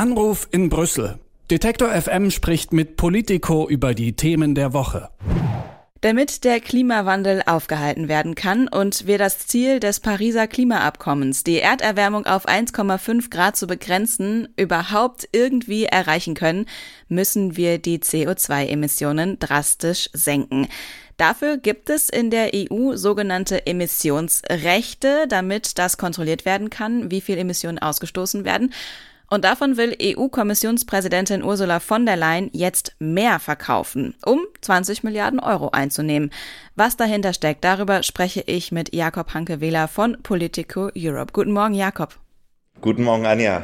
Anruf in Brüssel. Detektor FM spricht mit Politico über die Themen der Woche. Damit der Klimawandel aufgehalten werden kann und wir das Ziel des Pariser Klimaabkommens, die Erderwärmung auf 1,5 Grad zu begrenzen, überhaupt irgendwie erreichen können, müssen wir die CO2-Emissionen drastisch senken. Dafür gibt es in der EU sogenannte Emissionsrechte, damit das kontrolliert werden kann, wie viel Emissionen ausgestoßen werden. Und davon will EU-Kommissionspräsidentin Ursula von der Leyen jetzt mehr verkaufen, um 20 Milliarden Euro einzunehmen. Was dahinter steckt, darüber spreche ich mit Jakob Hanke-Wähler von Politico Europe. Guten Morgen, Jakob. Guten Morgen, Anja.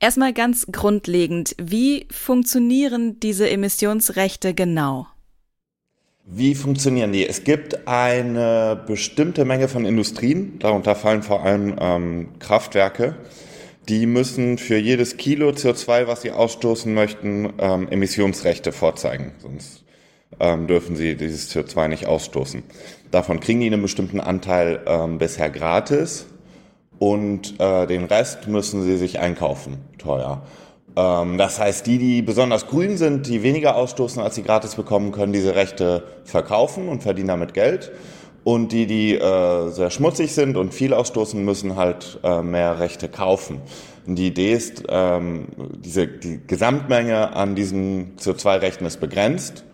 Erstmal ganz grundlegend, wie funktionieren diese Emissionsrechte genau? Wie funktionieren die? Es gibt eine bestimmte Menge von Industrien, darunter fallen vor allem ähm, Kraftwerke. Die müssen für jedes Kilo CO2, was sie ausstoßen möchten, ähm, Emissionsrechte vorzeigen. Sonst ähm, dürfen sie dieses CO2 nicht ausstoßen. Davon kriegen die einen bestimmten Anteil ähm, bisher gratis und äh, den Rest müssen sie sich einkaufen, teuer. Ähm, das heißt, die, die besonders grün sind, die weniger ausstoßen, als sie gratis bekommen, können diese Rechte verkaufen und verdienen damit Geld. Und die, die äh, sehr schmutzig sind und viel ausstoßen, müssen halt äh, mehr Rechte kaufen. Und die Idee ist, ähm, diese, die Gesamtmenge an diesen CO2-Rechten ist begrenzt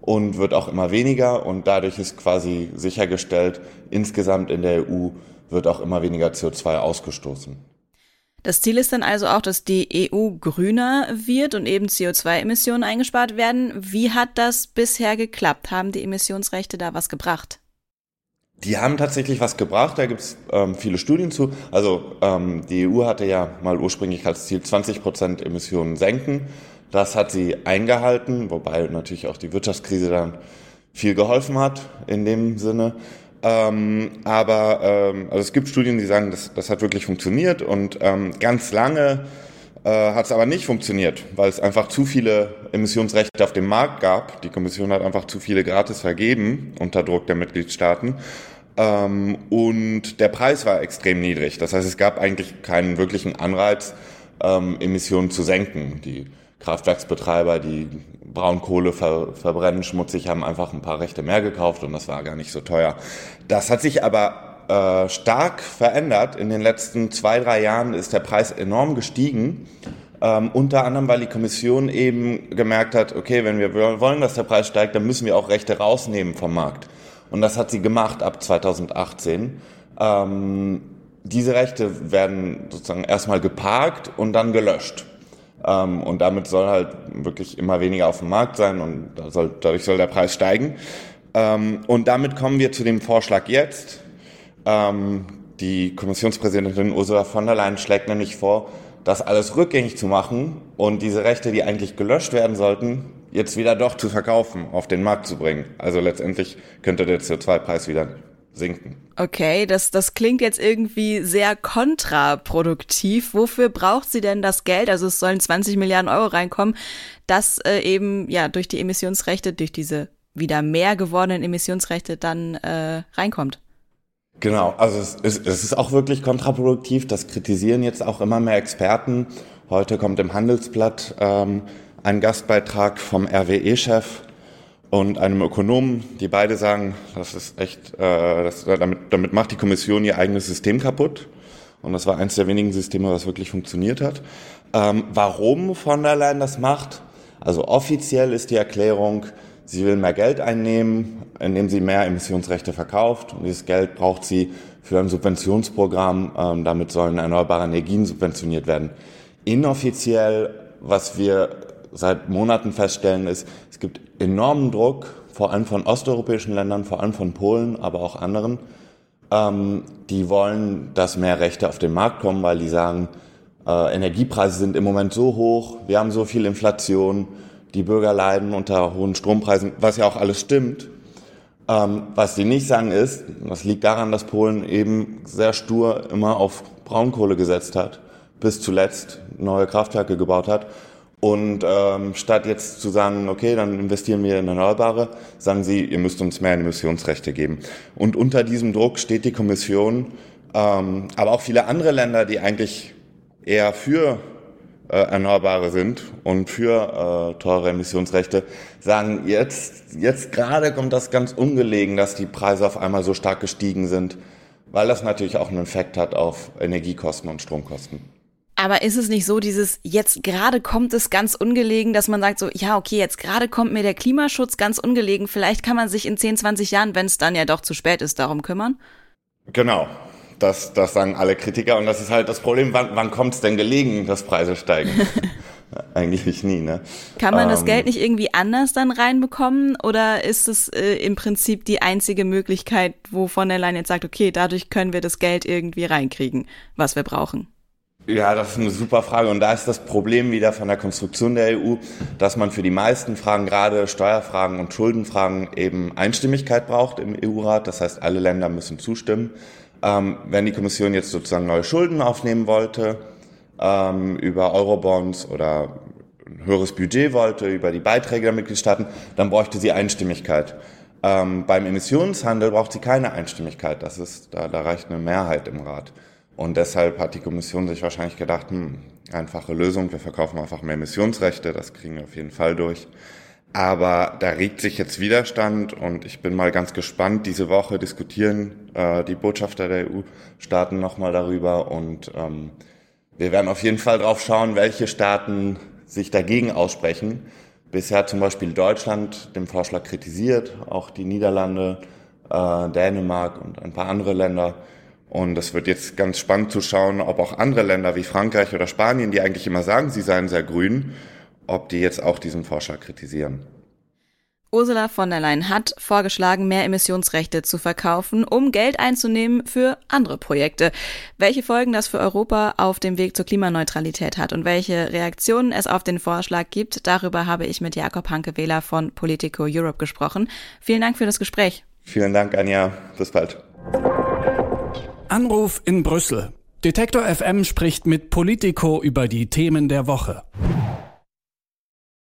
und wird auch immer weniger. Und dadurch ist quasi sichergestellt, insgesamt in der EU wird auch immer weniger CO2 ausgestoßen. Das Ziel ist dann also auch, dass die EU grüner wird und eben CO2-Emissionen eingespart werden. Wie hat das bisher geklappt? Haben die Emissionsrechte da was gebracht? Die haben tatsächlich was gebracht, da gibt es ähm, viele Studien zu. Also ähm, die EU hatte ja mal ursprünglich als Ziel 20 Prozent Emissionen senken. Das hat sie eingehalten, wobei natürlich auch die Wirtschaftskrise dann viel geholfen hat in dem Sinne. Ähm, aber ähm, also es gibt Studien, die sagen, das, das hat wirklich funktioniert und ähm, ganz lange äh, hat es aber nicht funktioniert, weil es einfach zu viele Emissionsrechte auf dem Markt gab. Die Kommission hat einfach zu viele gratis vergeben unter Druck der Mitgliedstaaten. Ähm, und der Preis war extrem niedrig. Das heißt, es gab eigentlich keinen wirklichen Anreiz, ähm, Emissionen zu senken. Die Kraftwerksbetreiber, die Braunkohle ver verbrennen schmutzig, haben einfach ein paar Rechte mehr gekauft und das war gar nicht so teuer. Das hat sich aber äh, stark verändert. In den letzten zwei, drei Jahren ist der Preis enorm gestiegen. Ähm, unter anderem, weil die Kommission eben gemerkt hat, okay, wenn wir wollen, dass der Preis steigt, dann müssen wir auch Rechte rausnehmen vom Markt. Und das hat sie gemacht ab 2018. Ähm, diese Rechte werden sozusagen erstmal geparkt und dann gelöscht. Ähm, und damit soll halt wirklich immer weniger auf dem Markt sein und soll, dadurch soll der Preis steigen. Ähm, und damit kommen wir zu dem Vorschlag jetzt. Ähm, die Kommissionspräsidentin Ursula von der Leyen schlägt nämlich vor, das alles rückgängig zu machen und diese Rechte, die eigentlich gelöscht werden sollten, jetzt wieder doch zu verkaufen, auf den Markt zu bringen. Also letztendlich könnte der CO2-Preis wieder sinken. Okay, das, das klingt jetzt irgendwie sehr kontraproduktiv. Wofür braucht sie denn das Geld? Also es sollen 20 Milliarden Euro reinkommen, dass äh, eben ja durch die Emissionsrechte, durch diese wieder mehr gewordenen Emissionsrechte dann äh, reinkommt. Genau, also es ist, es ist auch wirklich kontraproduktiv. Das kritisieren jetzt auch immer mehr Experten. Heute kommt im Handelsblatt ähm, ein Gastbeitrag vom RWE-Chef und einem Ökonomen, die beide sagen, das ist echt, äh, das, damit, damit macht die Kommission ihr eigenes System kaputt. Und das war eines der wenigen Systeme, was wirklich funktioniert hat. Ähm, warum von der Leyen das macht? Also offiziell ist die Erklärung, sie will mehr Geld einnehmen, indem sie mehr Emissionsrechte verkauft. Und dieses Geld braucht sie für ein Subventionsprogramm. Ähm, damit sollen erneuerbare Energien subventioniert werden. Inoffiziell, was wir seit Monaten feststellen, ist, es gibt enormen Druck, vor allem von osteuropäischen Ländern, vor allem von Polen, aber auch anderen. Ähm, die wollen, dass mehr Rechte auf den Markt kommen, weil die sagen, äh, Energiepreise sind im Moment so hoch, wir haben so viel Inflation, die Bürger leiden unter hohen Strompreisen, was ja auch alles stimmt. Ähm, was die nicht sagen ist, das liegt daran, dass Polen eben sehr stur immer auf Braunkohle gesetzt hat, bis zuletzt neue Kraftwerke gebaut hat und ähm, statt jetzt zu sagen, okay, dann investieren wir in Erneuerbare, sagen sie, ihr müsst uns mehr Emissionsrechte geben. Und unter diesem Druck steht die Kommission, ähm, aber auch viele andere Länder, die eigentlich eher für äh, Erneuerbare sind und für äh, teure Emissionsrechte, sagen, jetzt, jetzt gerade kommt das ganz ungelegen, dass die Preise auf einmal so stark gestiegen sind, weil das natürlich auch einen Effekt hat auf Energiekosten und Stromkosten. Aber ist es nicht so, dieses jetzt gerade kommt es ganz ungelegen, dass man sagt so, ja, okay, jetzt gerade kommt mir der Klimaschutz ganz ungelegen, vielleicht kann man sich in 10, 20 Jahren, wenn es dann ja doch zu spät ist, darum kümmern? Genau. Das, das sagen alle Kritiker und das ist halt das Problem, wann, wann kommt es denn gelegen, dass Preise steigen? Eigentlich nie, ne? Kann man das ähm, Geld nicht irgendwie anders dann reinbekommen oder ist es äh, im Prinzip die einzige Möglichkeit, wo von der Leyen jetzt sagt, okay, dadurch können wir das Geld irgendwie reinkriegen, was wir brauchen? Ja, das ist eine super Frage. Und da ist das Problem wieder von der Konstruktion der EU, dass man für die meisten Fragen, gerade Steuerfragen und Schuldenfragen, eben Einstimmigkeit braucht im EU-Rat. Das heißt, alle Länder müssen zustimmen. Ähm, wenn die Kommission jetzt sozusagen neue Schulden aufnehmen wollte, ähm, über Eurobonds oder ein höheres Budget wollte, über die Beiträge der Mitgliedstaaten, dann bräuchte sie Einstimmigkeit. Ähm, beim Emissionshandel braucht sie keine Einstimmigkeit. Das ist, da, da reicht eine Mehrheit im Rat. Und deshalb hat die Kommission sich wahrscheinlich gedacht, hm, einfache Lösung, wir verkaufen einfach mehr Emissionsrechte, das kriegen wir auf jeden Fall durch. Aber da regt sich jetzt Widerstand und ich bin mal ganz gespannt. Diese Woche diskutieren äh, die Botschafter der EU-Staaten nochmal darüber und ähm, wir werden auf jeden Fall drauf schauen, welche Staaten sich dagegen aussprechen. Bisher zum Beispiel Deutschland den Vorschlag kritisiert, auch die Niederlande, äh, Dänemark und ein paar andere Länder. Und es wird jetzt ganz spannend zu schauen, ob auch andere Länder wie Frankreich oder Spanien, die eigentlich immer sagen, sie seien sehr grün, ob die jetzt auch diesen Vorschlag kritisieren. Ursula von der Leyen hat vorgeschlagen, mehr Emissionsrechte zu verkaufen, um Geld einzunehmen für andere Projekte. Welche Folgen das für Europa auf dem Weg zur Klimaneutralität hat und welche Reaktionen es auf den Vorschlag gibt, darüber habe ich mit Jakob Hanke-Wähler von Politico Europe gesprochen. Vielen Dank für das Gespräch. Vielen Dank, Anja. Bis bald. Anruf in Brüssel. Detektor FM spricht mit Politico über die Themen der Woche.